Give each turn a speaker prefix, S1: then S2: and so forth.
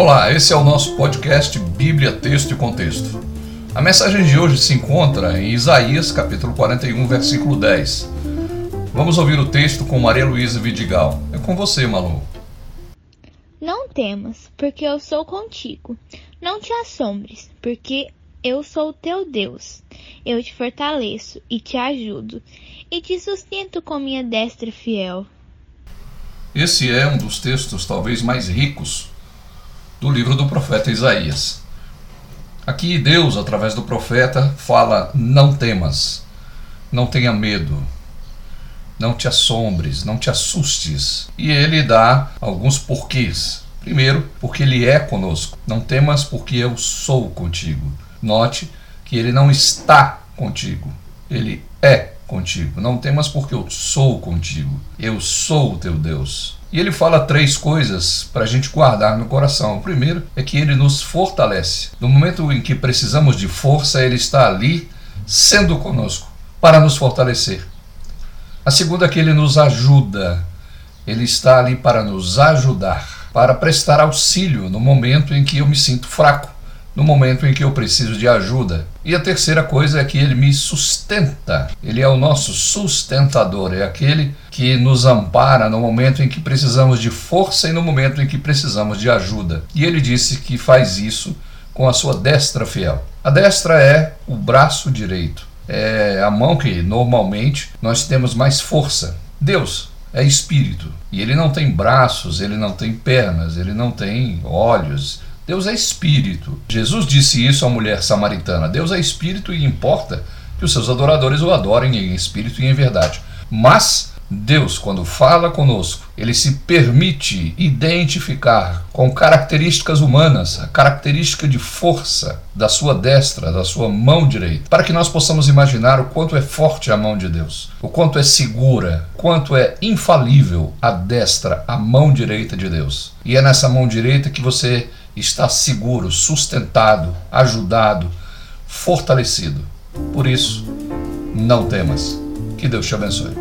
S1: Olá, esse é o nosso podcast Bíblia, Texto e Contexto. A mensagem de hoje se encontra em Isaías, capítulo 41, versículo 10. Vamos ouvir o texto com Maria Luísa Vidigal. É com você, Malu.
S2: Não temas, porque eu sou contigo. Não te assombres, porque eu sou teu Deus. Eu te fortaleço e te ajudo, e te sustento com minha destra fiel.
S1: Esse é um dos textos talvez mais ricos do livro do profeta Isaías. Aqui Deus, através do profeta, fala: não temas, não tenha medo, não te assombres, não te assustes. E ele dá alguns porquês. Primeiro, porque ele é conosco. Não temas, porque eu sou contigo. Note que ele não está contigo, ele é contigo. Não temas, porque eu sou contigo. Eu sou o teu Deus. E ele fala três coisas para a gente guardar no coração. O primeiro é que ele nos fortalece. No momento em que precisamos de força, ele está ali sendo conosco para nos fortalecer. A segunda é que ele nos ajuda. Ele está ali para nos ajudar, para prestar auxílio no momento em que eu me sinto fraco no momento em que eu preciso de ajuda. E a terceira coisa é que ele me sustenta. Ele é o nosso sustentador, é aquele que nos ampara no momento em que precisamos de força e no momento em que precisamos de ajuda. E ele disse que faz isso com a sua destra fiel. A destra é o braço direito. É a mão que normalmente nós temos mais força. Deus é espírito e ele não tem braços, ele não tem pernas, ele não tem olhos, Deus é espírito. Jesus disse isso à mulher samaritana. Deus é espírito e importa que os seus adoradores o adorem em espírito e em verdade. Mas Deus, quando fala conosco, ele se permite identificar com características humanas, a característica de força da sua destra, da sua mão direita, para que nós possamos imaginar o quanto é forte a mão de Deus, o quanto é segura, quanto é infalível a destra, a mão direita de Deus. E é nessa mão direita que você está seguro, sustentado, ajudado, fortalecido. Por isso, não temas. Que Deus te abençoe.